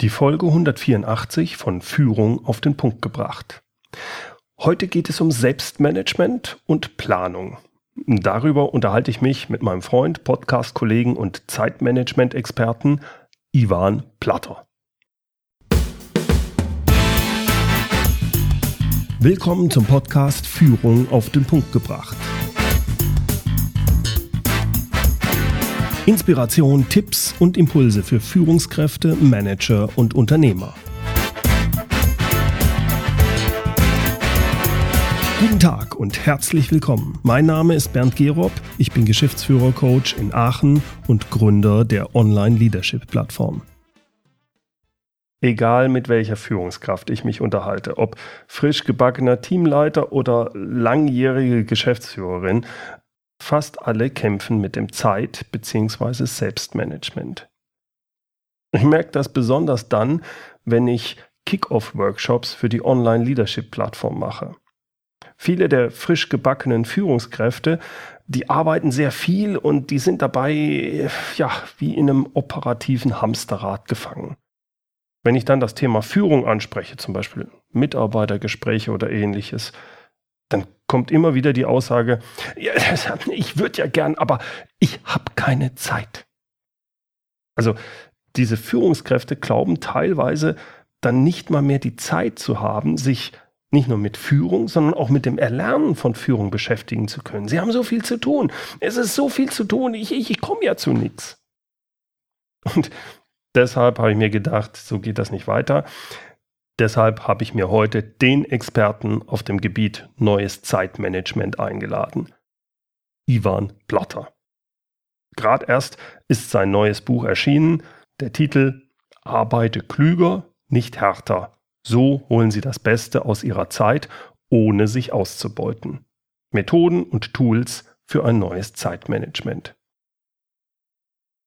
Die Folge 184 von Führung auf den Punkt gebracht. Heute geht es um Selbstmanagement und Planung. Darüber unterhalte ich mich mit meinem Freund, Podcast-Kollegen und Zeitmanagement-Experten Ivan Platter. Willkommen zum Podcast Führung auf den Punkt gebracht. Inspiration, Tipps und Impulse für Führungskräfte, Manager und Unternehmer. Guten Tag und herzlich willkommen. Mein Name ist Bernd Gerob, ich bin Geschäftsführer-Coach in Aachen und Gründer der Online-Leadership-Plattform. Egal mit welcher Führungskraft ich mich unterhalte, ob frisch gebackener Teamleiter oder langjährige Geschäftsführerin, Fast alle kämpfen mit dem Zeit- bzw. Selbstmanagement. Ich merke das besonders dann, wenn ich Kick-Off-Workshops für die Online-Leadership-Plattform mache. Viele der frisch gebackenen Führungskräfte, die arbeiten sehr viel und die sind dabei, ja, wie in einem operativen Hamsterrad gefangen. Wenn ich dann das Thema Führung anspreche, zum Beispiel Mitarbeitergespräche oder ähnliches, dann kommt immer wieder die Aussage, ja, ich würde ja gern, aber ich habe keine Zeit. Also diese Führungskräfte glauben teilweise dann nicht mal mehr die Zeit zu haben, sich nicht nur mit Führung, sondern auch mit dem Erlernen von Führung beschäftigen zu können. Sie haben so viel zu tun. Es ist so viel zu tun. Ich, ich, ich komme ja zu nichts. Und deshalb habe ich mir gedacht, so geht das nicht weiter. Deshalb habe ich mir heute den Experten auf dem Gebiet neues Zeitmanagement eingeladen. Ivan Blatter. Gerade erst ist sein neues Buch erschienen. Der Titel Arbeite klüger, nicht härter. So holen Sie das Beste aus Ihrer Zeit, ohne sich auszubeuten. Methoden und Tools für ein neues Zeitmanagement.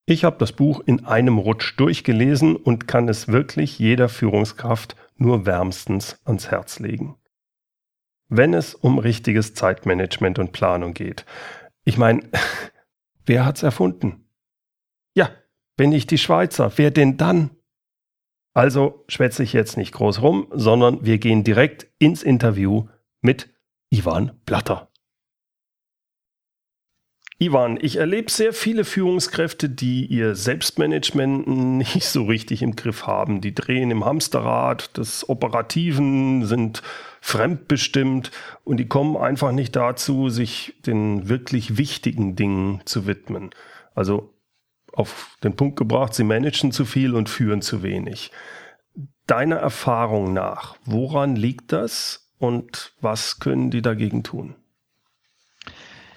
Ich habe das Buch in einem Rutsch durchgelesen und kann es wirklich jeder Führungskraft nur wärmstens ans Herz legen. Wenn es um richtiges Zeitmanagement und Planung geht. Ich meine, wer hat's erfunden? Ja, wenn nicht die Schweizer, wer denn dann? Also schwätze ich jetzt nicht groß rum, sondern wir gehen direkt ins Interview mit Ivan Blatter. Ivan, ich erlebe sehr viele Führungskräfte, die ihr Selbstmanagement nicht so richtig im Griff haben. Die drehen im Hamsterrad, des Operativen sind fremdbestimmt und die kommen einfach nicht dazu, sich den wirklich wichtigen Dingen zu widmen. Also auf den Punkt gebracht, sie managen zu viel und führen zu wenig. Deiner Erfahrung nach, woran liegt das und was können die dagegen tun?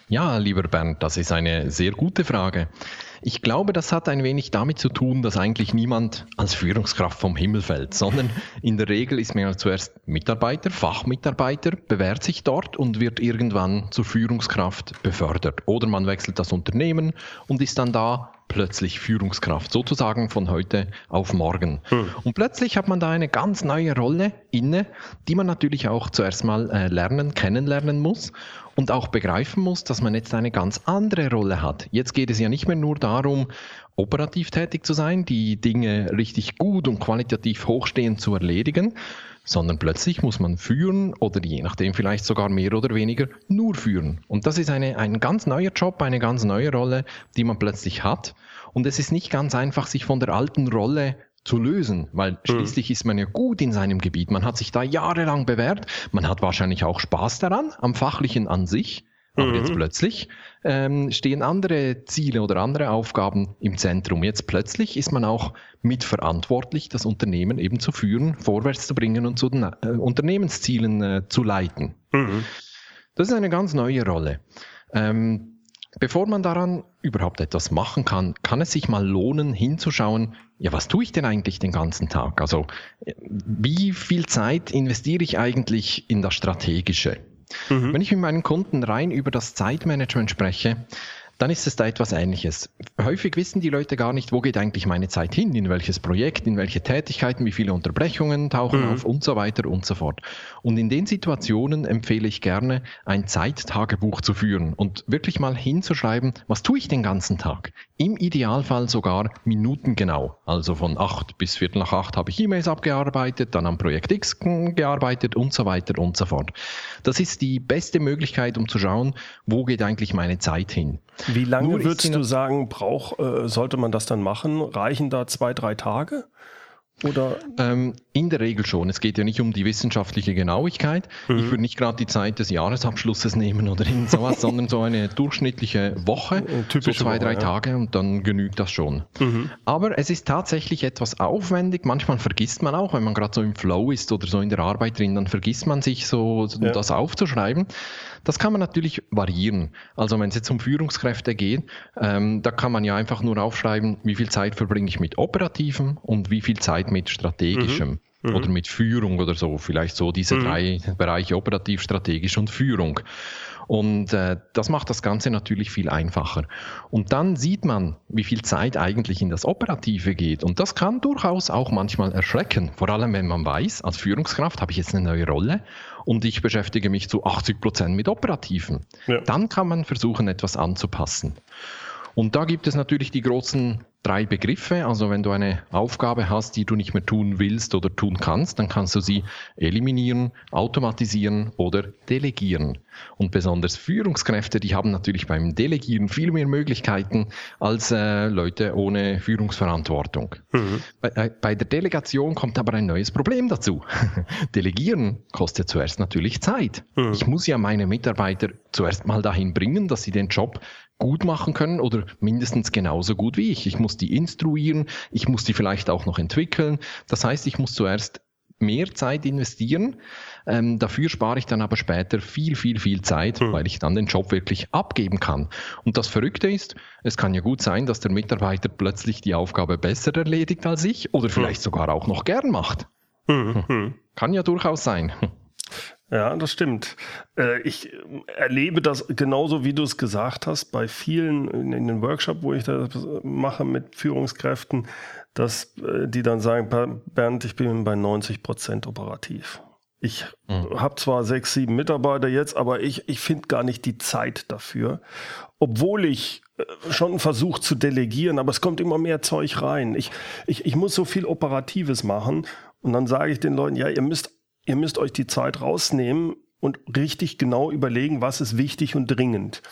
Ja, lieber Bernd, das ist eine sehr gute Frage. Ich glaube, das hat ein wenig damit zu tun, dass eigentlich niemand als Führungskraft vom Himmel fällt, sondern in der Regel ist man ja zuerst Mitarbeiter, Fachmitarbeiter, bewährt sich dort und wird irgendwann zur Führungskraft befördert. Oder man wechselt das Unternehmen und ist dann da plötzlich Führungskraft, sozusagen von heute auf morgen. Hm. Und plötzlich hat man da eine ganz neue Rolle inne, die man natürlich auch zuerst mal äh, lernen, kennenlernen muss und auch begreifen muss, dass man jetzt eine ganz andere Rolle hat. Jetzt geht es ja nicht mehr nur darum, operativ tätig zu sein, die Dinge richtig gut und qualitativ hochstehend zu erledigen, sondern plötzlich muss man führen oder je nachdem vielleicht sogar mehr oder weniger nur führen. Und das ist eine, ein ganz neuer Job, eine ganz neue Rolle, die man plötzlich hat. Und es ist nicht ganz einfach, sich von der alten Rolle zu lösen, weil hm. schließlich ist man ja gut in seinem Gebiet. Man hat sich da jahrelang bewährt. Man hat wahrscheinlich auch Spaß daran, am Fachlichen an sich. Aber mhm. jetzt plötzlich ähm, stehen andere Ziele oder andere Aufgaben im Zentrum. Jetzt plötzlich ist man auch mitverantwortlich, das Unternehmen eben zu führen, vorwärts zu bringen und zu den äh, Unternehmenszielen äh, zu leiten. Mhm. Das ist eine ganz neue Rolle. Ähm, Bevor man daran überhaupt etwas machen kann, kann es sich mal lohnen, hinzuschauen, ja, was tue ich denn eigentlich den ganzen Tag? Also, wie viel Zeit investiere ich eigentlich in das Strategische? Mhm. Wenn ich mit meinen Kunden rein über das Zeitmanagement spreche, dann ist es da etwas Ähnliches. Häufig wissen die Leute gar nicht, wo geht eigentlich meine Zeit hin, in welches Projekt, in welche Tätigkeiten, wie viele Unterbrechungen tauchen mhm. auf und so weiter und so fort. Und in den Situationen empfehle ich gerne, ein Zeittagebuch zu führen und wirklich mal hinzuschreiben, was tue ich den ganzen Tag? Im Idealfall sogar minutengenau. Also von acht bis viertel nach acht habe ich E-Mails abgearbeitet, dann am Projekt X gearbeitet und so weiter und so fort. Das ist die beste Möglichkeit, um zu schauen, wo geht eigentlich meine Zeit hin. Wie lange Nur würdest du sagen, brauch, äh, sollte man das dann machen? Reichen da zwei, drei Tage? Oder? Ähm, in der Regel schon. Es geht ja nicht um die wissenschaftliche Genauigkeit. Mhm. Ich würde nicht gerade die Zeit des Jahresabschlusses nehmen oder irgend sowas, sondern so eine durchschnittliche Woche, so zwei, drei Woche, Tage und dann genügt das schon. Mhm. Aber es ist tatsächlich etwas aufwendig. Manchmal vergisst man auch, wenn man gerade so im Flow ist oder so in der Arbeit drin, dann vergisst man sich so, ja. das aufzuschreiben. Das kann man natürlich variieren. Also wenn es jetzt um Führungskräfte geht, ähm, da kann man ja einfach nur aufschreiben, wie viel Zeit verbringe ich mit Operativen und wie viel Zeit mit Strategischem. Mhm. mhm. Oder mit Führung oder so, vielleicht so diese mhm. drei Bereiche operativ, strategisch und Führung. Und äh, das macht das Ganze natürlich viel einfacher. Und dann sieht man, wie viel Zeit eigentlich in das Operative geht. Und das kann durchaus auch manchmal erschrecken. Vor allem, wenn man weiß, als Führungskraft habe ich jetzt eine neue Rolle und ich beschäftige mich zu 80 Prozent mit Operativen. Ja. Dann kann man versuchen, etwas anzupassen. Und da gibt es natürlich die großen drei Begriffe. Also wenn du eine Aufgabe hast, die du nicht mehr tun willst oder tun kannst, dann kannst du sie eliminieren, automatisieren oder delegieren. Und besonders Führungskräfte, die haben natürlich beim Delegieren viel mehr Möglichkeiten als äh, Leute ohne Führungsverantwortung. Mhm. Bei, äh, bei der Delegation kommt aber ein neues Problem dazu. Delegieren kostet zuerst natürlich Zeit. Mhm. Ich muss ja meine Mitarbeiter zuerst mal dahin bringen, dass sie den Job gut machen können oder mindestens genauso gut wie ich. Ich muss die instruieren, ich muss die vielleicht auch noch entwickeln. Das heißt, ich muss zuerst mehr Zeit investieren. Ähm, dafür spare ich dann aber später viel, viel, viel Zeit, mhm. weil ich dann den Job wirklich abgeben kann. Und das Verrückte ist, es kann ja gut sein, dass der Mitarbeiter plötzlich die Aufgabe besser erledigt als ich oder vielleicht mhm. sogar auch noch gern macht. Mhm. Kann ja durchaus sein. Ja, das stimmt. Äh, ich erlebe das genauso, wie du es gesagt hast, bei vielen in den Workshops, wo ich das mache mit Führungskräften, dass äh, die dann sagen, Bernd, ich bin bei 90 Prozent operativ. Ich mhm. habe zwar sechs, sieben Mitarbeiter jetzt, aber ich, ich finde gar nicht die Zeit dafür. Obwohl ich äh, schon versucht zu delegieren, aber es kommt immer mehr Zeug rein. Ich, ich, ich muss so viel Operatives machen und dann sage ich den Leuten, ja, ihr müsst ihr müsst euch die Zeit rausnehmen und richtig genau überlegen, was ist wichtig und dringend.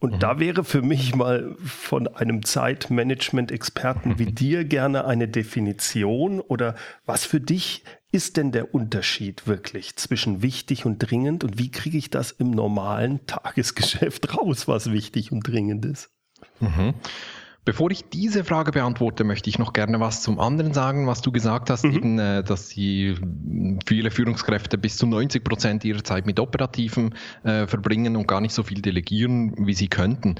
Und mhm. da wäre für mich mal von einem Zeitmanagement-Experten wie dir gerne eine Definition oder was für dich ist denn der Unterschied wirklich zwischen wichtig und dringend und wie kriege ich das im normalen Tagesgeschäft raus, was wichtig und dringend ist? Mhm. Bevor ich diese Frage beantworte, möchte ich noch gerne was zum anderen sagen, was du gesagt hast, mhm. eben, äh, dass die viele Führungskräfte bis zu 90 Prozent ihrer Zeit mit Operativen äh, verbringen und gar nicht so viel delegieren, wie sie könnten.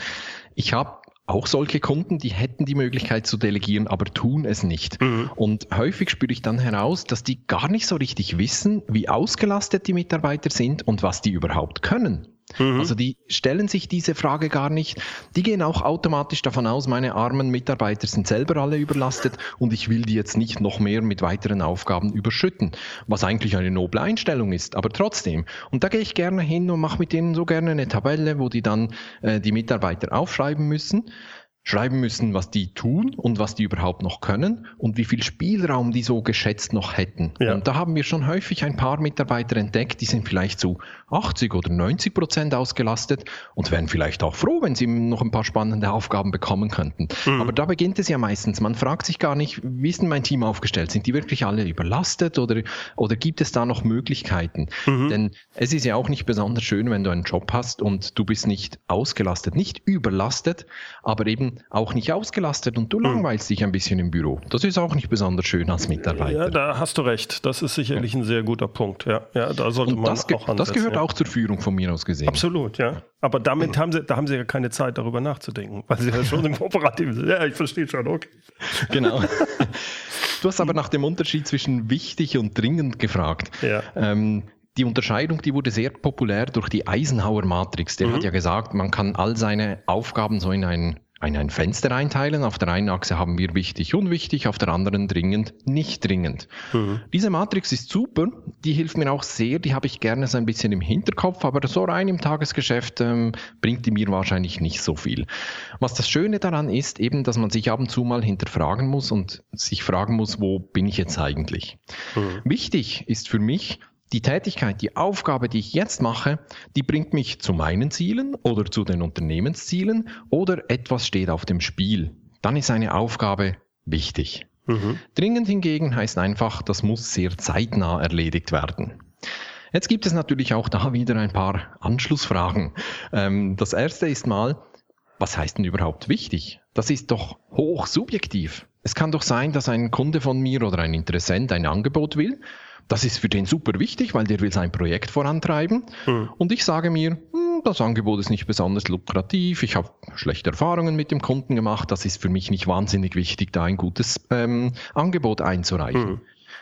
Ich habe auch solche Kunden, die hätten die Möglichkeit zu delegieren, aber tun es nicht. Mhm. Und häufig spüre ich dann heraus, dass die gar nicht so richtig wissen, wie ausgelastet die Mitarbeiter sind und was die überhaupt können. Mhm. Also die stellen sich diese Frage gar nicht. Die gehen auch automatisch davon aus, meine armen Mitarbeiter sind selber alle überlastet und ich will die jetzt nicht noch mehr mit weiteren Aufgaben überschütten, was eigentlich eine noble Einstellung ist, aber trotzdem. Und da gehe ich gerne hin und mache mit denen so gerne eine Tabelle, wo die dann äh, die Mitarbeiter aufschreiben müssen schreiben müssen, was die tun und was die überhaupt noch können und wie viel Spielraum die so geschätzt noch hätten. Ja. Und da haben wir schon häufig ein paar Mitarbeiter entdeckt, die sind vielleicht zu 80 oder 90 Prozent ausgelastet und wären vielleicht auch froh, wenn sie noch ein paar spannende Aufgaben bekommen könnten. Mhm. Aber da beginnt es ja meistens. Man fragt sich gar nicht, wie ist denn mein Team aufgestellt? Sind die wirklich alle überlastet oder, oder gibt es da noch Möglichkeiten? Mhm. Denn es ist ja auch nicht besonders schön, wenn du einen Job hast und du bist nicht ausgelastet, nicht überlastet, aber eben auch nicht ausgelastet und du hm. langweilst dich ein bisschen im Büro. Das ist auch nicht besonders schön als Mitarbeiter. Ja, da hast du recht. Das ist sicherlich ja. ein sehr guter Punkt. Ja, ja da sollte und man das auch ansetzen. Das gehört ja. auch zur Führung von mir aus gesehen. Absolut, ja. Aber damit haben sie, da haben sie ja keine Zeit, darüber nachzudenken, weil sie ja schon im Operativen sind. Ja, ich verstehe schon, okay. Genau. Du hast aber nach dem Unterschied zwischen wichtig und dringend gefragt. Ja. Ähm, die Unterscheidung, die wurde sehr populär durch die Eisenhower Matrix. Der mhm. hat ja gesagt, man kann all seine Aufgaben so in einen ein, ein Fenster einteilen. Auf der einen Achse haben wir wichtig, unwichtig, auf der anderen dringend, nicht dringend. Mhm. Diese Matrix ist super, die hilft mir auch sehr, die habe ich gerne so ein bisschen im Hinterkopf, aber so rein im Tagesgeschäft ähm, bringt die mir wahrscheinlich nicht so viel. Was das Schöne daran ist, eben, dass man sich ab und zu mal hinterfragen muss und sich fragen muss, wo bin ich jetzt eigentlich? Mhm. Wichtig ist für mich, die Tätigkeit, die Aufgabe, die ich jetzt mache, die bringt mich zu meinen Zielen oder zu den Unternehmenszielen oder etwas steht auf dem Spiel. Dann ist eine Aufgabe wichtig. Mhm. Dringend hingegen heißt einfach, das muss sehr zeitnah erledigt werden. Jetzt gibt es natürlich auch da wieder ein paar Anschlussfragen. Ähm, das erste ist mal, was heißt denn überhaupt wichtig? Das ist doch hoch subjektiv. Es kann doch sein, dass ein Kunde von mir oder ein Interessent ein Angebot will das ist für den super wichtig, weil der will sein Projekt vorantreiben. Mhm. Und ich sage mir, hm, das Angebot ist nicht besonders lukrativ, ich habe schlechte Erfahrungen mit dem Kunden gemacht, das ist für mich nicht wahnsinnig wichtig, da ein gutes ähm, Angebot einzureichen. Mhm.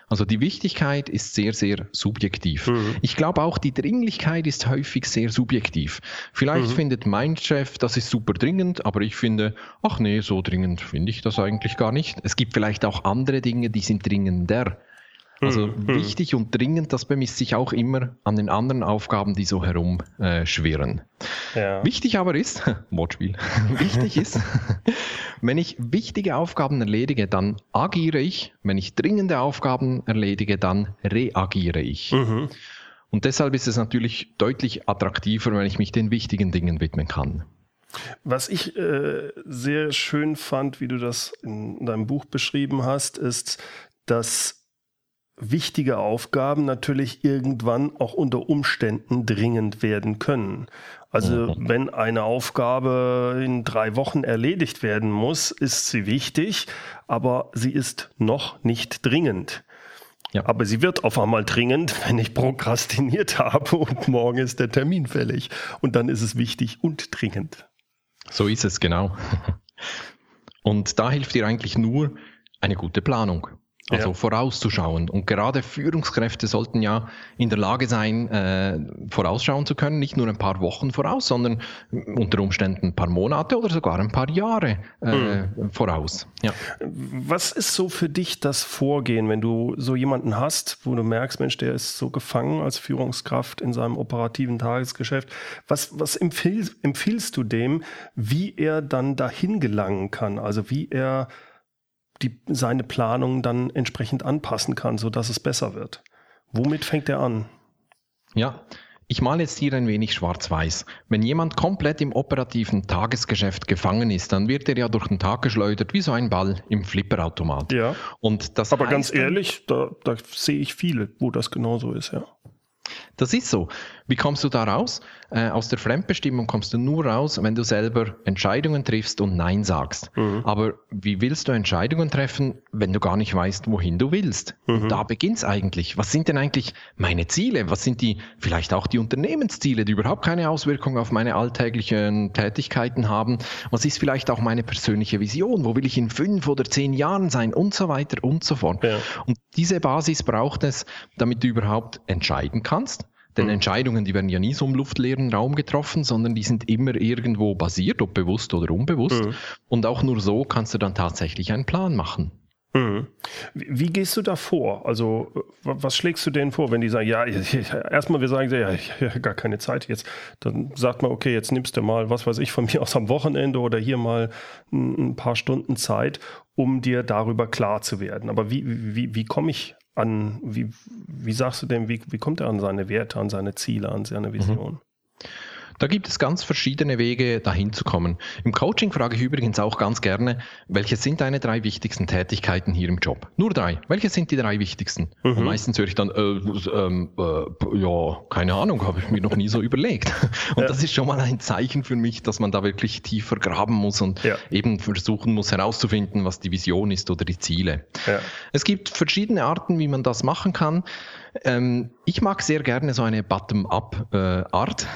Also die Wichtigkeit ist sehr, sehr subjektiv. Mhm. Ich glaube auch, die Dringlichkeit ist häufig sehr subjektiv. Vielleicht mhm. findet mein Chef, das ist super dringend, aber ich finde, ach nee, so dringend finde ich das eigentlich gar nicht. Es gibt vielleicht auch andere Dinge, die sind dringender. Also hm, hm. wichtig und dringend, das bemisst sich auch immer an den anderen Aufgaben, die so herumschwirren. Äh, ja. Wichtig aber ist, Wortspiel, wichtig ist, wenn ich wichtige Aufgaben erledige, dann agiere ich. Wenn ich dringende Aufgaben erledige, dann reagiere ich. Mhm. Und deshalb ist es natürlich deutlich attraktiver, wenn ich mich den wichtigen Dingen widmen kann. Was ich äh, sehr schön fand, wie du das in deinem Buch beschrieben hast, ist, dass wichtige Aufgaben natürlich irgendwann auch unter Umständen dringend werden können. Also mhm. wenn eine Aufgabe in drei Wochen erledigt werden muss, ist sie wichtig, aber sie ist noch nicht dringend. Ja. Aber sie wird auf einmal dringend, wenn ich prokrastiniert habe und morgen ist der Termin fällig. Und dann ist es wichtig und dringend. So ist es, genau. Und da hilft dir eigentlich nur eine gute Planung. Also ja. vorauszuschauen. Und gerade Führungskräfte sollten ja in der Lage sein, äh, vorausschauen zu können, nicht nur ein paar Wochen voraus, sondern unter Umständen ein paar Monate oder sogar ein paar Jahre äh, mhm. voraus. Ja. Was ist so für dich das Vorgehen, wenn du so jemanden hast, wo du merkst, Mensch, der ist so gefangen als Führungskraft in seinem operativen Tagesgeschäft? Was, was empfiehlst, empfiehlst du dem, wie er dann dahin gelangen kann? Also wie er die, seine Planung dann entsprechend anpassen kann, sodass es besser wird. Womit fängt er an? Ja, ich male jetzt hier ein wenig schwarz-weiß. Wenn jemand komplett im operativen Tagesgeschäft gefangen ist, dann wird er ja durch den Tag geschleudert wie so ein Ball im Flipperautomat. Ja. Und das Aber ganz ehrlich, da, da sehe ich viele, wo das genauso ist, ja. Das ist so. Wie kommst du da raus? Äh, aus der Fremdbestimmung kommst du nur raus, wenn du selber Entscheidungen triffst und Nein sagst. Mhm. Aber wie willst du Entscheidungen treffen, wenn du gar nicht weißt, wohin du willst? Mhm. Da beginnt's eigentlich. Was sind denn eigentlich meine Ziele? Was sind die, vielleicht auch die Unternehmensziele, die überhaupt keine Auswirkung auf meine alltäglichen Tätigkeiten haben? Was ist vielleicht auch meine persönliche Vision? Wo will ich in fünf oder zehn Jahren sein? Und so weiter und so fort. Ja. Und diese Basis braucht es, damit du überhaupt entscheiden kannst denn mhm. Entscheidungen, die werden ja nie so im luftleeren Raum getroffen, sondern die sind immer irgendwo basiert, ob bewusst oder unbewusst. Mhm. Und auch nur so kannst du dann tatsächlich einen Plan machen. Mhm. Wie gehst du da vor? Also, was schlägst du denen vor, wenn die sagen, ja, erstmal wir sagen, ja, ich habe gar keine Zeit jetzt. Dann sagt man, okay, jetzt nimmst du mal, was weiß ich, von mir aus am Wochenende oder hier mal ein paar Stunden Zeit, um dir darüber klar zu werden. Aber wie, wie, wie komme ich an, wie, wie sagst du denn, wie, wie kommt er an seine Werte, an seine Ziele, an seine mhm. Vision? Da gibt es ganz verschiedene Wege, dahin zu kommen. Im Coaching frage ich übrigens auch ganz gerne, welche sind deine drei wichtigsten Tätigkeiten hier im Job? Nur drei. Welche sind die drei wichtigsten? Mhm. Meistens höre ich dann, äh, äh, äh, ja, keine Ahnung, habe ich mir noch nie so überlegt. Und ja. das ist schon mal ein Zeichen für mich, dass man da wirklich tiefer graben muss und ja. eben versuchen muss herauszufinden, was die Vision ist oder die Ziele. Ja. Es gibt verschiedene Arten, wie man das machen kann. Ähm, ich mag sehr gerne so eine Bottom-up-Art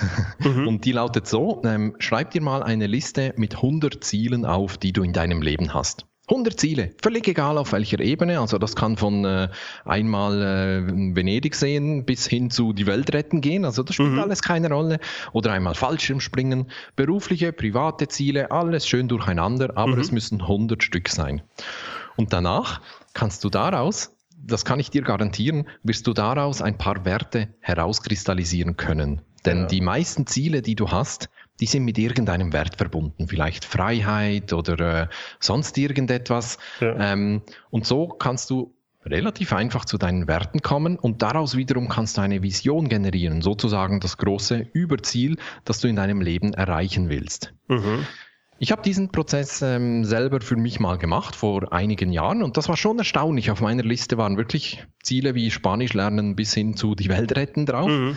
äh, mhm. und die lautet so, ähm, schreib dir mal eine Liste mit 100 Zielen auf, die du in deinem Leben hast. 100 Ziele, völlig egal auf welcher Ebene. Also das kann von äh, einmal äh, Venedig sehen bis hin zu die Welt retten gehen. Also das spielt mhm. alles keine Rolle. Oder einmal Fallschirmspringen, berufliche, private Ziele, alles schön durcheinander, aber mhm. es müssen 100 Stück sein. Und danach kannst du daraus das kann ich dir garantieren, wirst du daraus ein paar Werte herauskristallisieren können. Denn ja. die meisten Ziele, die du hast, die sind mit irgendeinem Wert verbunden, vielleicht Freiheit oder äh, sonst irgendetwas. Ja. Ähm, und so kannst du relativ einfach zu deinen Werten kommen und daraus wiederum kannst du eine Vision generieren, sozusagen das große Überziel, das du in deinem Leben erreichen willst. Mhm. Ich habe diesen Prozess ähm, selber für mich mal gemacht vor einigen Jahren und das war schon erstaunlich. Auf meiner Liste waren wirklich Ziele wie Spanisch lernen bis hin zu die Welt retten drauf. Mhm.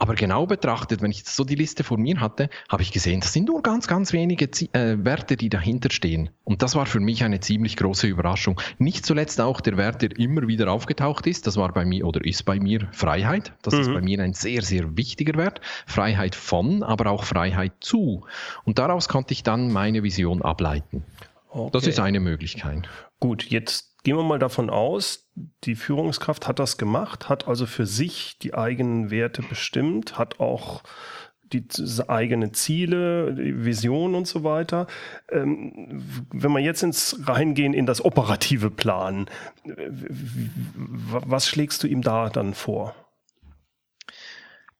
Aber genau betrachtet, wenn ich so die Liste vor mir hatte, habe ich gesehen, das sind nur ganz, ganz wenige Z äh, Werte, die dahinter stehen. Und das war für mich eine ziemlich große Überraschung. Nicht zuletzt auch der Wert, der immer wieder aufgetaucht ist, das war bei mir oder ist bei mir Freiheit. Das mhm. ist bei mir ein sehr, sehr wichtiger Wert. Freiheit von, aber auch Freiheit zu. Und daraus konnte ich dann meine Vision ableiten. Okay. Das ist eine Möglichkeit. Gut, jetzt gehen wir mal davon aus, die Führungskraft hat das gemacht, hat also für sich die eigenen Werte bestimmt, hat auch die eigenen Ziele, die Vision und so weiter. Ähm, wenn wir jetzt ins reingehen in das operative Plan, was schlägst du ihm da dann vor?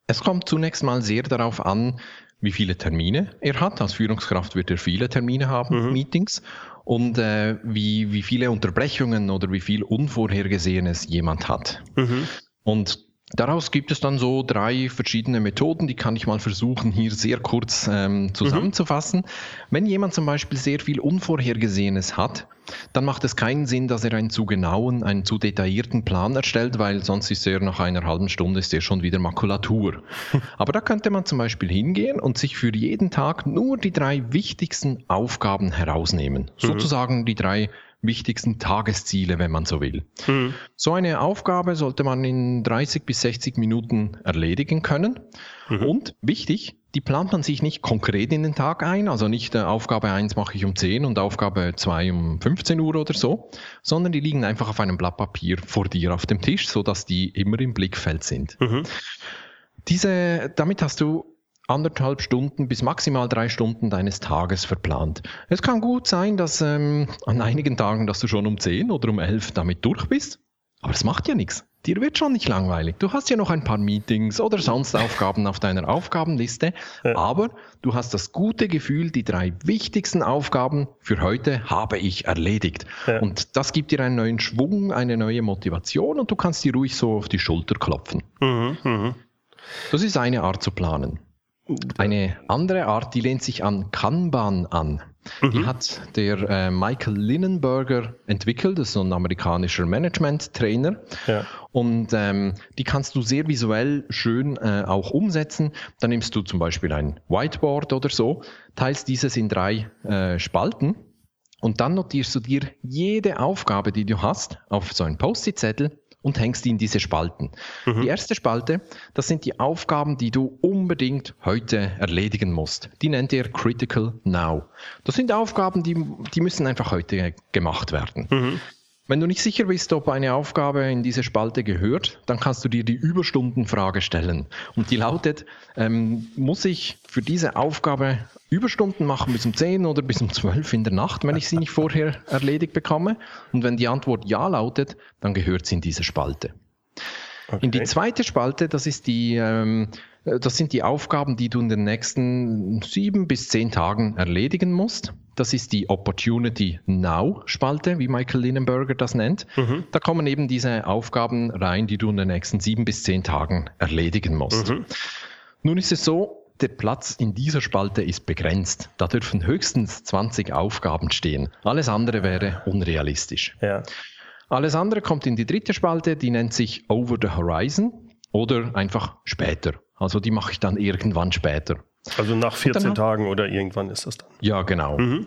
Es kommt zunächst mal sehr darauf an, wie viele Termine er hat. Als Führungskraft wird er viele Termine haben, mhm. Meetings und äh, wie, wie viele Unterbrechungen oder wie viel Unvorhergesehenes jemand hat. Mhm. Und Daraus gibt es dann so drei verschiedene Methoden, die kann ich mal versuchen, hier sehr kurz ähm, zusammenzufassen. Mhm. Wenn jemand zum Beispiel sehr viel Unvorhergesehenes hat, dann macht es keinen Sinn, dass er einen zu genauen, einen zu detaillierten Plan erstellt, weil sonst ist er nach einer halben Stunde ist er schon wieder Makulatur. Aber da könnte man zum Beispiel hingehen und sich für jeden Tag nur die drei wichtigsten Aufgaben herausnehmen. Mhm. Sozusagen die drei wichtigsten Tagesziele, wenn man so will. Mhm. So eine Aufgabe sollte man in 30 bis 60 Minuten erledigen können. Mhm. Und wichtig, die plant man sich nicht konkret in den Tag ein, also nicht äh, Aufgabe 1 mache ich um 10 und Aufgabe 2 um 15 Uhr oder so, sondern die liegen einfach auf einem Blatt Papier vor dir auf dem Tisch, sodass die immer im Blickfeld sind. Mhm. Diese, damit hast du anderthalb Stunden bis maximal drei Stunden deines Tages verplant. Es kann gut sein, dass ähm, an einigen Tagen, dass du schon um zehn oder um elf damit durch bist, aber es macht ja nichts. Dir wird schon nicht langweilig. Du hast ja noch ein paar Meetings oder sonst Aufgaben auf deiner Aufgabenliste, aber du hast das gute Gefühl, die drei wichtigsten Aufgaben für heute habe ich erledigt. Ja. Und das gibt dir einen neuen Schwung, eine neue Motivation und du kannst dir ruhig so auf die Schulter klopfen. Mhm, mh. Das ist eine Art zu planen. Eine andere Art, die lehnt sich an Kanban an. Mhm. Die hat der äh, Michael Linnenberger entwickelt, das ist so ein amerikanischer Management-Trainer. Ja. Und ähm, die kannst du sehr visuell schön äh, auch umsetzen. Da nimmst du zum Beispiel ein Whiteboard oder so, teilst dieses in drei äh, Spalten und dann notierst du dir jede Aufgabe, die du hast, auf so einen Post-it-Zettel und hängst die in diese Spalten. Mhm. Die erste Spalte, das sind die Aufgaben, die du unbedingt heute erledigen musst. Die nennt ihr Critical Now. Das sind Aufgaben, die, die müssen einfach heute gemacht werden. Mhm. Wenn du nicht sicher bist, ob eine Aufgabe in diese Spalte gehört, dann kannst du dir die Überstundenfrage stellen. Und die lautet, ähm, muss ich für diese Aufgabe Überstunden machen bis um 10 oder bis um 12 in der Nacht, wenn ich sie nicht vorher erledigt bekomme? Und wenn die Antwort ja lautet, dann gehört sie in diese Spalte. Okay. In die zweite Spalte, das ist die ähm, äh, das sind die Aufgaben, die du in den nächsten sieben bis zehn Tagen erledigen musst. Das ist die Opportunity Now-Spalte, wie Michael Linnenberger das nennt. Mhm. Da kommen eben diese Aufgaben rein, die du in den nächsten sieben bis zehn Tagen erledigen musst. Mhm. Nun ist es so, der Platz in dieser Spalte ist begrenzt. Da dürfen höchstens 20 Aufgaben stehen. Alles andere wäre unrealistisch. Ja. Alles andere kommt in die dritte Spalte, die nennt sich Over the Horizon oder einfach später. Also die mache ich dann irgendwann später. Also nach 14 dann, Tagen oder irgendwann ist das dann? Ja, genau. Mhm.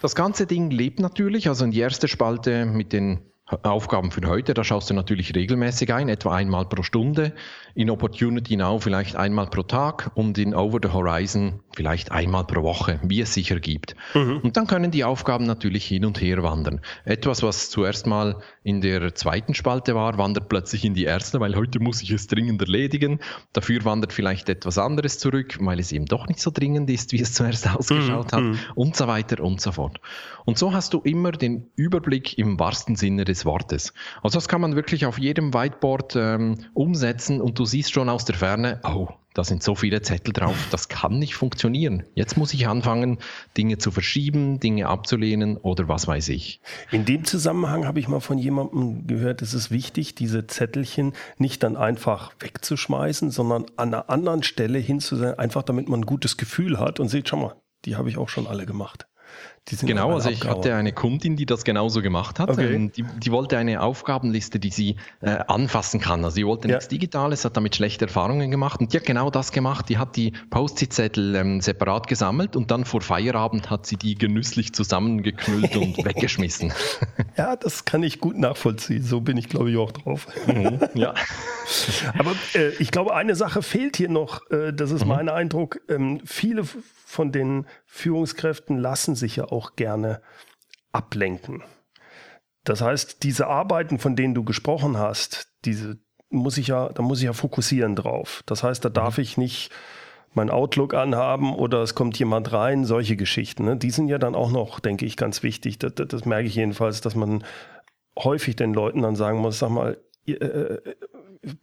Das ganze Ding lebt natürlich, also in die erste Spalte mit den Aufgaben für heute, da schaust du natürlich regelmäßig ein, etwa einmal pro Stunde. In Opportunity Now vielleicht einmal pro Tag und in Over the Horizon vielleicht einmal pro Woche, wie es sich ergibt. Mhm. Und dann können die Aufgaben natürlich hin und her wandern. Etwas, was zuerst mal in der zweiten Spalte war, wandert plötzlich in die erste, weil heute muss ich es dringend erledigen. Dafür wandert vielleicht etwas anderes zurück, weil es eben doch nicht so dringend ist, wie es zuerst ausgeschaut mhm. hat mhm. und so weiter und so fort. Und so hast du immer den Überblick im wahrsten Sinne des Wortes. Also das kann man wirklich auf jedem Whiteboard ähm, umsetzen und du siehst schon aus der Ferne, oh, da sind so viele Zettel drauf, das kann nicht funktionieren. Jetzt muss ich anfangen, Dinge zu verschieben, Dinge abzulehnen oder was weiß ich. In dem Zusammenhang habe ich mal von jemandem gehört, es ist wichtig, diese Zettelchen nicht dann einfach wegzuschmeißen, sondern an einer anderen Stelle hinzusehen, einfach damit man ein gutes Gefühl hat und sieht, schau mal, die habe ich auch schon alle gemacht genau, also ich hatte eine Kundin, die das genauso gemacht hat. Okay. Ähm, die, die, wollte eine Aufgabenliste, die sie äh, anfassen kann. Also sie wollte ja. nichts Digitales, hat damit schlechte Erfahrungen gemacht und die hat genau das gemacht. Die hat die Post-it-Zettel ähm, separat gesammelt und dann vor Feierabend hat sie die genüsslich zusammengeknüllt und weggeschmissen. Ja, das kann ich gut nachvollziehen. So bin ich, glaube ich, auch drauf. Mhm, ja. Aber äh, ich glaube, eine Sache fehlt hier noch. Äh, das ist mhm. mein Eindruck. Ähm, viele von den Führungskräften lassen sich ja auch gerne ablenken. Das heißt, diese Arbeiten, von denen du gesprochen hast, diese muss ich ja, da muss ich ja fokussieren drauf. Das heißt, da mhm. darf ich nicht mein Outlook anhaben oder es kommt jemand rein, solche Geschichten. Ne? Die sind ja dann auch noch, denke ich, ganz wichtig. Das, das, das, merke ich jedenfalls, dass man häufig den Leuten dann sagen muss, sag mal, ihr, äh, äh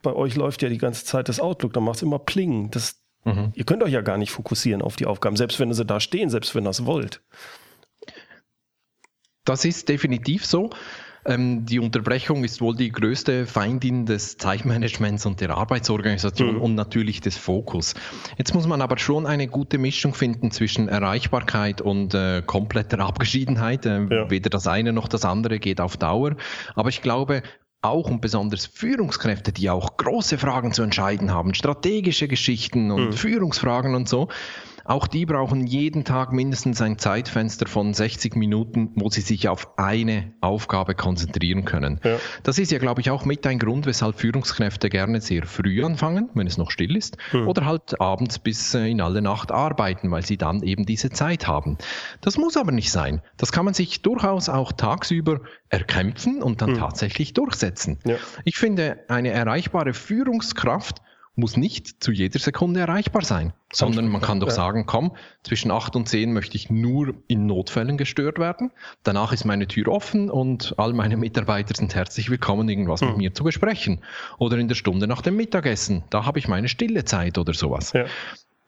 bei euch läuft ja die ganze Zeit das Outlook, da macht es immer Pling. Das, Mhm. Ihr könnt euch ja gar nicht fokussieren auf die Aufgaben, selbst wenn sie da stehen, selbst wenn ihr es wollt. Das ist definitiv so. Ähm, die Unterbrechung ist wohl die größte Feindin des Zeitmanagements und der Arbeitsorganisation mhm. und natürlich des Fokus. Jetzt muss man aber schon eine gute Mischung finden zwischen Erreichbarkeit und äh, kompletter Abgeschiedenheit. Äh, ja. Weder das eine noch das andere geht auf Dauer. Aber ich glaube, auch und besonders Führungskräfte, die auch große Fragen zu entscheiden haben, strategische Geschichten und mhm. Führungsfragen und so, auch die brauchen jeden Tag mindestens ein Zeitfenster von 60 Minuten, wo sie sich auf eine Aufgabe konzentrieren können. Ja. Das ist ja, glaube ich, auch mit ein Grund, weshalb Führungskräfte gerne sehr früh anfangen, wenn es noch still ist, hm. oder halt abends bis äh, in alle Nacht arbeiten, weil sie dann eben diese Zeit haben. Das muss aber nicht sein. Das kann man sich durchaus auch tagsüber erkämpfen und dann hm. tatsächlich durchsetzen. Ja. Ich finde, eine erreichbare Führungskraft muss nicht zu jeder Sekunde erreichbar sein, sondern man kann doch sagen, komm, zwischen 8 und 10 möchte ich nur in Notfällen gestört werden. Danach ist meine Tür offen und all meine Mitarbeiter sind herzlich willkommen, irgendwas mhm. mit hm. mir zu besprechen. Oder in der Stunde nach dem Mittagessen, da habe ich meine stille Zeit oder sowas. Ja.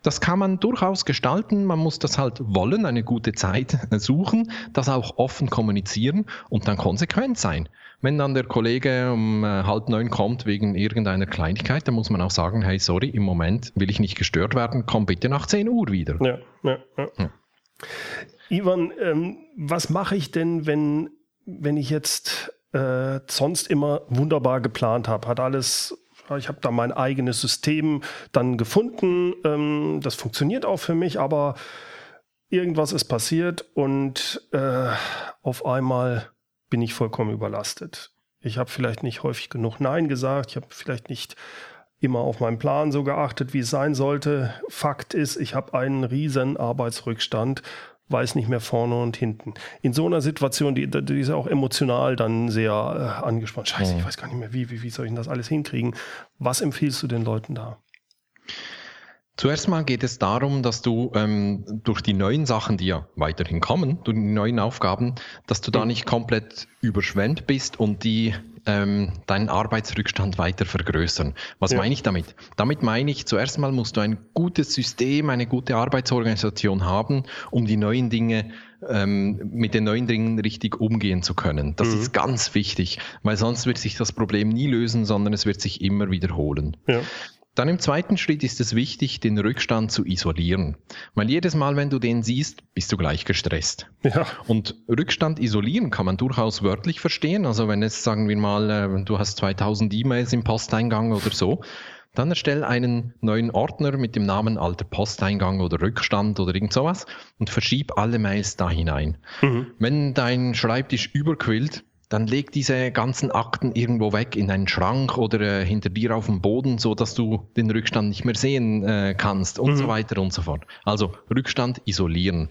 Das kann man durchaus gestalten. Man muss das halt wollen, eine gute Zeit suchen, das auch offen kommunizieren und dann konsequent sein. Wenn dann der Kollege um äh, halb neun kommt wegen irgendeiner Kleinigkeit, dann muss man auch sagen, hey, sorry, im Moment will ich nicht gestört werden, komm bitte nach 10 Uhr wieder. Ja, ja, ja. ja. Ivan, ähm, was mache ich denn, wenn, wenn ich jetzt äh, sonst immer wunderbar geplant habe, hat alles ich habe da mein eigenes System dann gefunden. Ähm, das funktioniert auch für mich, aber irgendwas ist passiert und äh, auf einmal bin ich vollkommen überlastet. Ich habe vielleicht nicht häufig genug Nein gesagt, ich habe vielleicht nicht immer auf meinen Plan so geachtet, wie es sein sollte. Fakt ist, ich habe einen riesen Arbeitsrückstand, weiß nicht mehr vorne und hinten. In so einer Situation, die, die ist ja auch emotional dann sehr äh, angespannt. Scheiße, ich weiß gar nicht mehr, wie, wie, wie soll ich das alles hinkriegen? Was empfiehlst du den Leuten da? Zuerst mal geht es darum, dass du ähm, durch die neuen Sachen, die ja weiterhin kommen, durch die neuen Aufgaben, dass du da nicht komplett überschwemmt bist und die ähm, deinen Arbeitsrückstand weiter vergrößern. Was ja. meine ich damit? Damit meine ich, zuerst mal musst du ein gutes System, eine gute Arbeitsorganisation haben, um die neuen Dinge ähm, mit den neuen Dingen richtig umgehen zu können. Das mhm. ist ganz wichtig, weil sonst wird sich das Problem nie lösen, sondern es wird sich immer wiederholen. Ja. Dann im zweiten Schritt ist es wichtig, den Rückstand zu isolieren. Weil jedes Mal, wenn du den siehst, bist du gleich gestresst. Ja. Und Rückstand isolieren kann man durchaus wörtlich verstehen. Also wenn es, sagen wir mal, äh, du hast 2000 E-Mails im Posteingang oder so, dann erstell einen neuen Ordner mit dem Namen alter Posteingang oder Rückstand oder irgend sowas und verschieb alle Mails da hinein. Mhm. Wenn dein Schreibtisch überquillt, dann leg diese ganzen Akten irgendwo weg in einen Schrank oder äh, hinter dir auf dem Boden, so dass du den Rückstand nicht mehr sehen äh, kannst und mhm. so weiter und so fort. Also Rückstand isolieren.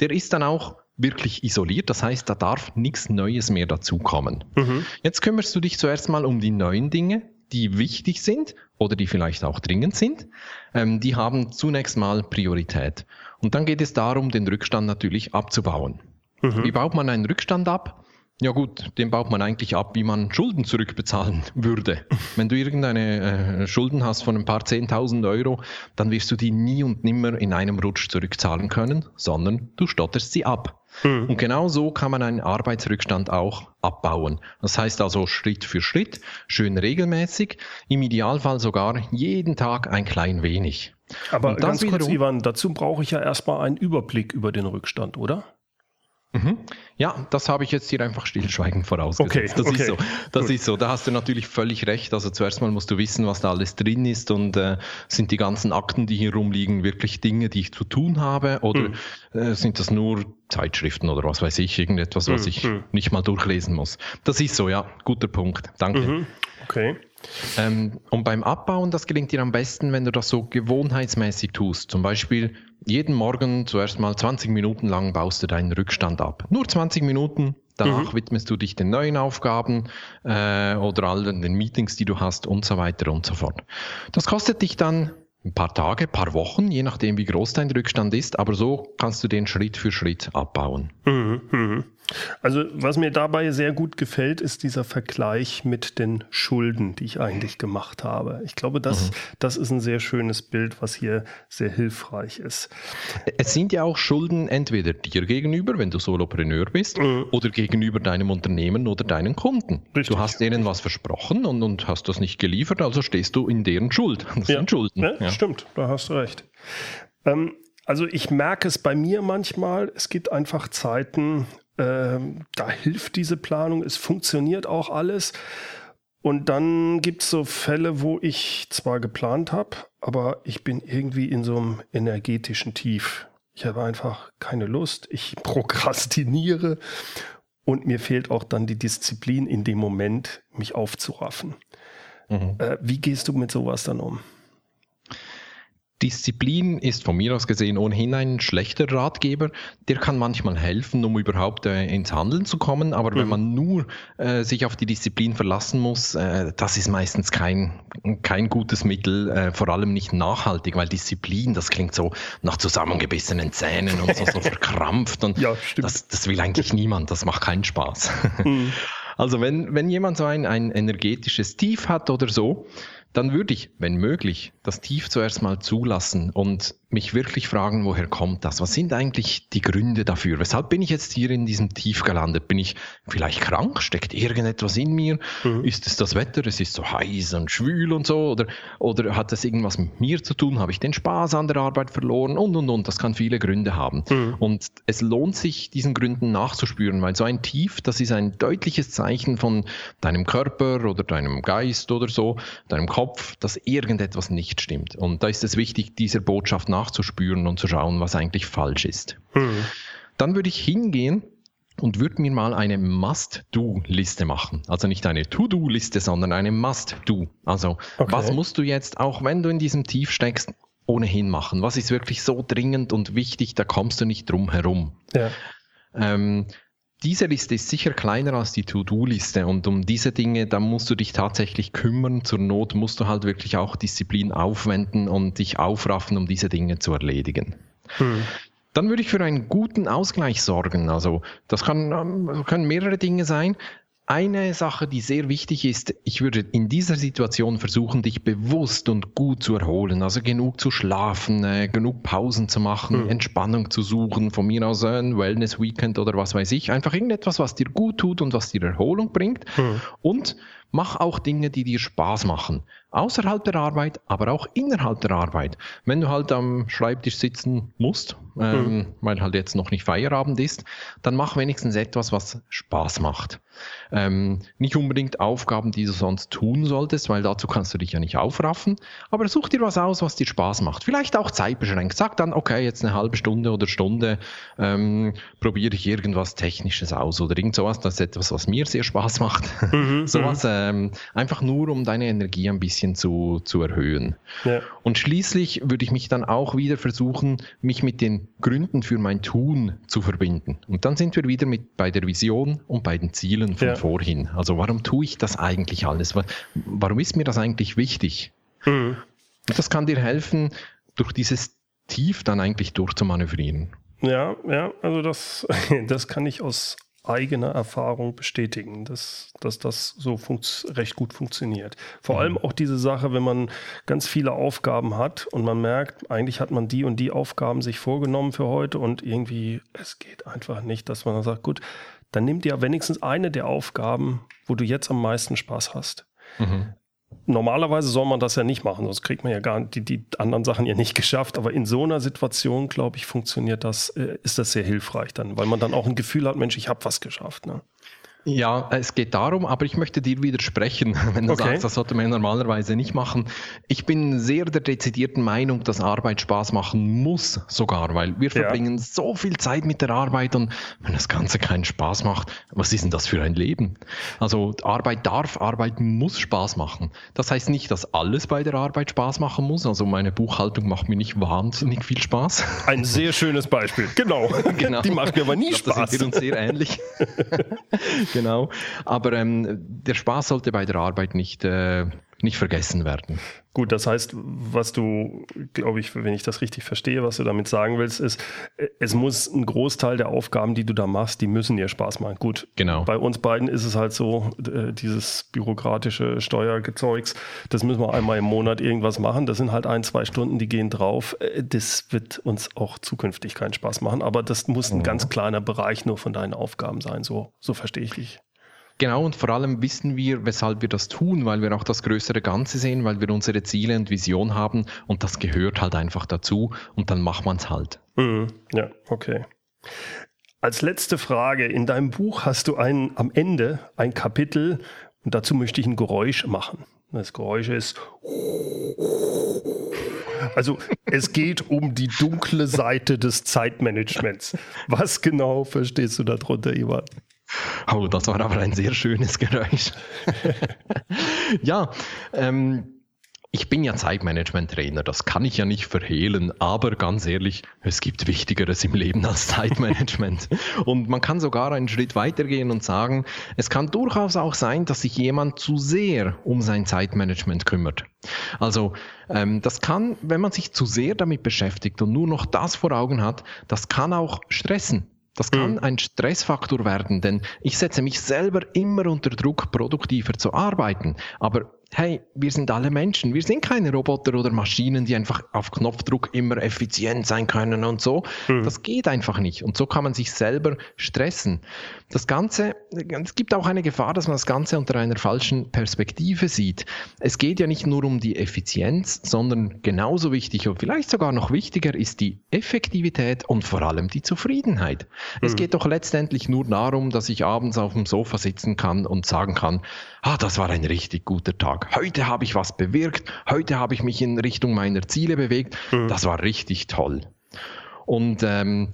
Der ist dann auch wirklich isoliert, das heißt, da darf nichts Neues mehr dazukommen. Mhm. Jetzt kümmerst du dich zuerst mal um die neuen Dinge, die wichtig sind oder die vielleicht auch dringend sind. Ähm, die haben zunächst mal Priorität. Und dann geht es darum, den Rückstand natürlich abzubauen. Mhm. Wie baut man einen Rückstand ab? Ja gut, den baut man eigentlich ab, wie man Schulden zurückbezahlen würde. Wenn du irgendeine äh, Schulden hast von ein paar Zehntausend Euro, dann wirst du die nie und nimmer in einem Rutsch zurückzahlen können, sondern du stotterst sie ab. Mhm. Und genau so kann man einen Arbeitsrückstand auch abbauen. Das heißt also Schritt für Schritt, schön regelmäßig, im Idealfall sogar jeden Tag ein klein wenig. Aber ganz kurz, Ivan, dazu brauche ich ja erstmal einen Überblick über den Rückstand, oder? Mhm. Ja, das habe ich jetzt hier einfach stillschweigend vorausgesetzt. Okay, das okay, ist so. Das gut. ist so. Da hast du natürlich völlig recht. Also zuerst mal musst du wissen, was da alles drin ist und äh, sind die ganzen Akten, die hier rumliegen, wirklich Dinge, die ich zu tun habe oder hm. äh, sind das nur Zeitschriften oder was weiß ich, irgendetwas, was hm, ich hm. nicht mal durchlesen muss. Das ist so, ja. Guter Punkt. Danke. Mhm. Okay. Ähm, und beim Abbauen, das gelingt dir am besten, wenn du das so gewohnheitsmäßig tust. Zum Beispiel jeden Morgen zuerst mal 20 Minuten lang baust du deinen Rückstand ab. Nur 20 Minuten, danach mhm. widmest du dich den neuen Aufgaben äh, oder allen den Meetings, die du hast und so weiter und so fort. Das kostet dich dann ein paar Tage, ein paar Wochen, je nachdem, wie groß dein Rückstand ist, aber so kannst du den Schritt für Schritt abbauen. Mhm, mh. Also was mir dabei sehr gut gefällt, ist dieser Vergleich mit den Schulden, die ich eigentlich gemacht habe. Ich glaube, das, mhm. das ist ein sehr schönes Bild, was hier sehr hilfreich ist. Es sind ja auch Schulden entweder dir gegenüber, wenn du Solopreneur bist, mhm. oder gegenüber deinem Unternehmen oder deinen Kunden. Richtig. Du hast denen was versprochen und, und hast das nicht geliefert, also stehst du in deren Schuld. Das ja. sind Schulden. Ja, ja. Stimmt, da hast du recht. Ähm, also ich merke es bei mir manchmal, es gibt einfach Zeiten, ähm, da hilft diese Planung, es funktioniert auch alles. Und dann gibt es so Fälle, wo ich zwar geplant habe, aber ich bin irgendwie in so einem energetischen Tief. Ich habe einfach keine Lust, ich prokrastiniere und mir fehlt auch dann die Disziplin in dem Moment, mich aufzuraffen. Mhm. Äh, wie gehst du mit sowas dann um? Disziplin ist von mir aus gesehen ohnehin ein schlechter Ratgeber. Der kann manchmal helfen, um überhaupt äh, ins Handeln zu kommen. Aber mhm. wenn man nur äh, sich auf die Disziplin verlassen muss, äh, das ist meistens kein, kein gutes Mittel, äh, vor allem nicht nachhaltig, weil Disziplin, das klingt so nach zusammengebissenen Zähnen und so, so verkrampft. Und ja, das, das will eigentlich niemand, das macht keinen Spaß. Mhm. Also wenn, wenn jemand so ein, ein energetisches Tief hat oder so, dann würde ich, wenn möglich, das Tief zuerst mal zulassen und mich wirklich fragen, woher kommt das? Was sind eigentlich die Gründe dafür? Weshalb bin ich jetzt hier in diesem Tief gelandet? Bin ich vielleicht krank? Steckt irgendetwas in mir? Mhm. Ist es das Wetter? Es ist so heiß und schwül und so? Oder, oder hat das irgendwas mit mir zu tun? Habe ich den Spaß an der Arbeit verloren? Und, und, und. Das kann viele Gründe haben. Mhm. Und es lohnt sich, diesen Gründen nachzuspüren, weil so ein Tief, das ist ein deutliches Zeichen von deinem Körper oder deinem Geist oder so, deinem Kopf, dass irgendetwas nicht stimmt. Und da ist es wichtig, dieser Botschaft nachzuspüren nachzuspüren und zu schauen, was eigentlich falsch ist. Mhm. Dann würde ich hingehen und würde mir mal eine Must-Do-Liste machen. Also nicht eine To-Do-Liste, sondern eine Must-Do. Also okay. was musst du jetzt, auch wenn du in diesem Tief steckst, ohnehin machen? Was ist wirklich so dringend und wichtig, da kommst du nicht drum herum. Ja. Ähm, diese Liste ist sicher kleiner als die To-Do-Liste und um diese Dinge, da musst du dich tatsächlich kümmern. Zur Not musst du halt wirklich auch Disziplin aufwenden und dich aufraffen, um diese Dinge zu erledigen. Hm. Dann würde ich für einen guten Ausgleich sorgen. Also das kann, ähm, können mehrere Dinge sein. Eine Sache, die sehr wichtig ist, ich würde in dieser Situation versuchen, dich bewusst und gut zu erholen. Also genug zu schlafen, äh, genug Pausen zu machen, mhm. Entspannung zu suchen, von mir aus ein Wellness-Weekend oder was weiß ich. Einfach irgendetwas, was dir gut tut und was dir Erholung bringt. Mhm. Und Mach auch Dinge, die dir Spaß machen. Außerhalb der Arbeit, aber auch innerhalb der Arbeit. Wenn du halt am Schreibtisch sitzen musst, ähm, mhm. weil halt jetzt noch nicht Feierabend ist, dann mach wenigstens etwas, was Spaß macht. Ähm, nicht unbedingt Aufgaben, die du sonst tun solltest, weil dazu kannst du dich ja nicht aufraffen, aber such dir was aus, was dir Spaß macht. Vielleicht auch zeitbeschränkt. Sag dann, okay, jetzt eine halbe Stunde oder Stunde ähm, probiere ich irgendwas Technisches aus oder irgend sowas. Das ist etwas, was mir sehr Spaß macht. Mhm, sowas ähm, einfach nur, um deine Energie ein bisschen zu, zu erhöhen. Ja. Und schließlich würde ich mich dann auch wieder versuchen, mich mit den Gründen für mein Tun zu verbinden. Und dann sind wir wieder mit bei der Vision und bei den Zielen von ja. vorhin. Also warum tue ich das eigentlich alles? Warum ist mir das eigentlich wichtig? Mhm. Und das kann dir helfen, durch dieses Tief dann eigentlich durchzumanövrieren. Ja, ja, also das, das kann ich aus eigener Erfahrung bestätigen, dass, dass das so recht gut funktioniert. Vor mhm. allem auch diese Sache, wenn man ganz viele Aufgaben hat und man merkt, eigentlich hat man die und die Aufgaben sich vorgenommen für heute und irgendwie, es geht einfach nicht, dass man dann sagt, gut, dann nimm dir wenigstens eine der Aufgaben, wo du jetzt am meisten Spaß hast. Mhm. Normalerweise soll man das ja nicht machen, sonst kriegt man ja gar die, die anderen Sachen ja nicht geschafft. Aber in so einer Situation, glaube ich, funktioniert das, äh, ist das sehr hilfreich dann, weil man dann auch ein Gefühl hat, Mensch, ich habe was geschafft. Ne? Ja, es geht darum, aber ich möchte dir widersprechen, wenn du okay. sagst, das sollte man normalerweise nicht machen. Ich bin sehr der dezidierten Meinung, dass Arbeit Spaß machen muss, sogar, weil wir ja. verbringen so viel Zeit mit der Arbeit und wenn das Ganze keinen Spaß macht, was ist denn das für ein Leben? Also Arbeit darf, Arbeit muss Spaß machen. Das heißt nicht, dass alles bei der Arbeit Spaß machen muss. Also meine Buchhaltung macht mir nicht wahnsinnig viel Spaß. Ein sehr schönes Beispiel, genau. genau. Die macht mir aber nie Spaß. Das sind wir uns sehr ähnlich. genau. Aber ähm, der Spaß sollte bei der Arbeit nicht, äh, nicht vergessen werden. Gut, das heißt, was du, glaube ich, wenn ich das richtig verstehe, was du damit sagen willst, ist, es muss ein Großteil der Aufgaben, die du da machst, die müssen dir Spaß machen. Gut, genau. bei uns beiden ist es halt so, äh, dieses bürokratische Steuergezeugs, das müssen wir einmal im Monat irgendwas machen. Das sind halt ein, zwei Stunden, die gehen drauf. Äh, das wird uns auch zukünftig keinen Spaß machen, aber das muss ein mhm. ganz kleiner Bereich nur von deinen Aufgaben sein. So, so verstehe ich dich. Genau, und vor allem wissen wir, weshalb wir das tun, weil wir auch das größere Ganze sehen, weil wir unsere Ziele und Vision haben und das gehört halt einfach dazu und dann macht man es halt. Mhm. Ja, okay. Als letzte Frage, in deinem Buch hast du ein, am Ende ein Kapitel und dazu möchte ich ein Geräusch machen. Das Geräusch ist. Also es geht um die dunkle Seite des Zeitmanagements. Was genau verstehst du darunter, Ivan? Oh, das war aber ein sehr schönes Geräusch. ja, ähm, ich bin ja Zeitmanagement-Trainer, das kann ich ja nicht verhehlen, aber ganz ehrlich, es gibt Wichtigeres im Leben als Zeitmanagement. Und man kann sogar einen Schritt weitergehen und sagen, es kann durchaus auch sein, dass sich jemand zu sehr um sein Zeitmanagement kümmert. Also ähm, das kann, wenn man sich zu sehr damit beschäftigt und nur noch das vor Augen hat, das kann auch stressen. Das kann mhm. ein Stressfaktor werden, denn ich setze mich selber immer unter Druck, produktiver zu arbeiten. Aber hey, wir sind alle Menschen. Wir sind keine Roboter oder Maschinen, die einfach auf Knopfdruck immer effizient sein können und so. Mhm. Das geht einfach nicht. Und so kann man sich selber stressen. Das Ganze, es gibt auch eine Gefahr, dass man das Ganze unter einer falschen Perspektive sieht. Es geht ja nicht nur um die Effizienz, sondern genauso wichtig und vielleicht sogar noch wichtiger ist die Effektivität und vor allem die Zufriedenheit. Mhm. Es geht doch letztendlich nur darum, dass ich abends auf dem Sofa sitzen kann und sagen kann, ah, das war ein richtig guter Tag. Heute habe ich was bewirkt, heute habe ich mich in Richtung meiner Ziele bewegt. Mhm. Das war richtig toll. Und ähm,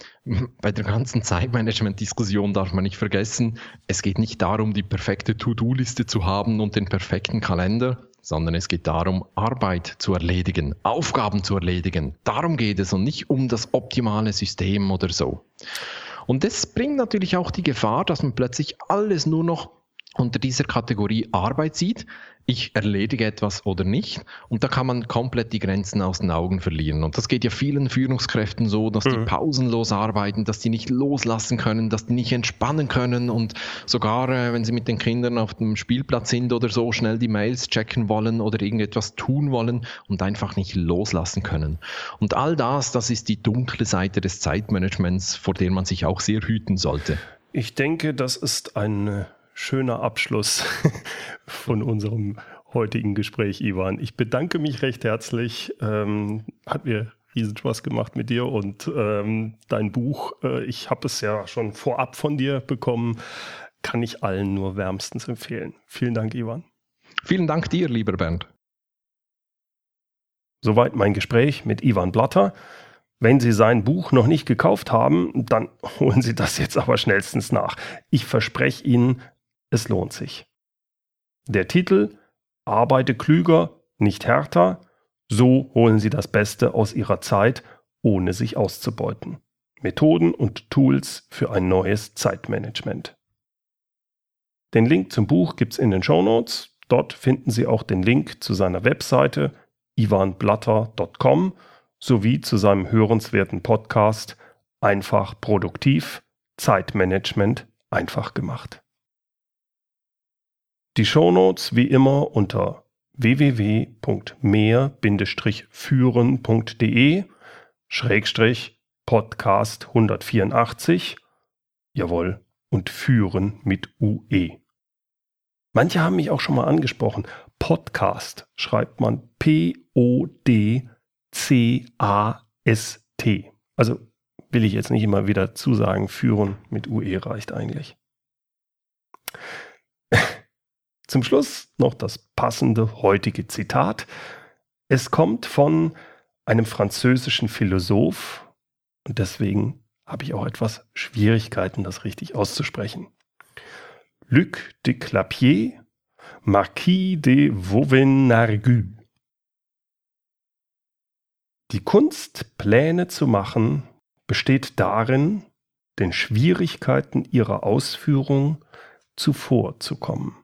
bei der ganzen Zeitmanagement-Diskussion darf man nicht vergessen, es geht nicht darum, die perfekte To-Do-Liste zu haben und den perfekten Kalender, sondern es geht darum, Arbeit zu erledigen, Aufgaben zu erledigen. Darum geht es und nicht um das optimale System oder so. Und das bringt natürlich auch die Gefahr, dass man plötzlich alles nur noch unter dieser Kategorie Arbeit sieht. Ich erledige etwas oder nicht. Und da kann man komplett die Grenzen aus den Augen verlieren. Und das geht ja vielen Führungskräften so, dass die mhm. pausenlos arbeiten, dass die nicht loslassen können, dass die nicht entspannen können und sogar, äh, wenn sie mit den Kindern auf dem Spielplatz sind oder so, schnell die Mails checken wollen oder irgendetwas tun wollen und einfach nicht loslassen können. Und all das, das ist die dunkle Seite des Zeitmanagements, vor der man sich auch sehr hüten sollte. Ich denke, das ist ein schöner Abschluss von unserem heutigen Gespräch, Ivan. Ich bedanke mich recht herzlich. Ähm, hat mir riesen Spaß gemacht mit dir und ähm, dein Buch, äh, ich habe es ja schon vorab von dir bekommen, kann ich allen nur wärmstens empfehlen. Vielen Dank, Ivan. Vielen Dank dir, lieber Bernd. Soweit mein Gespräch mit Ivan Blatter. Wenn Sie sein Buch noch nicht gekauft haben, dann holen Sie das jetzt aber schnellstens nach. Ich verspreche Ihnen, es lohnt sich. Der Titel Arbeite klüger, nicht härter. So holen Sie das Beste aus Ihrer Zeit, ohne sich auszubeuten. Methoden und Tools für ein neues Zeitmanagement. Den Link zum Buch gibt es in den Show Notes. Dort finden Sie auch den Link zu seiner Webseite ivanblatter.com sowie zu seinem hörenswerten Podcast Einfach produktiv Zeitmanagement einfach gemacht. Die Shownotes wie immer unter www.mehr-führen.de Schrägstrich Podcast 184 Jawohl und führen mit UE. Manche haben mich auch schon mal angesprochen. Podcast schreibt man P-O-D-C-A-S-T. Also will ich jetzt nicht immer wieder zusagen, führen mit UE reicht eigentlich. Zum Schluss noch das passende heutige Zitat. Es kommt von einem französischen Philosoph und deswegen habe ich auch etwas Schwierigkeiten, das richtig auszusprechen. Luc de Clapier, Marquis de Vauvenargues. Die Kunst, Pläne zu machen, besteht darin, den Schwierigkeiten ihrer Ausführung zuvorzukommen.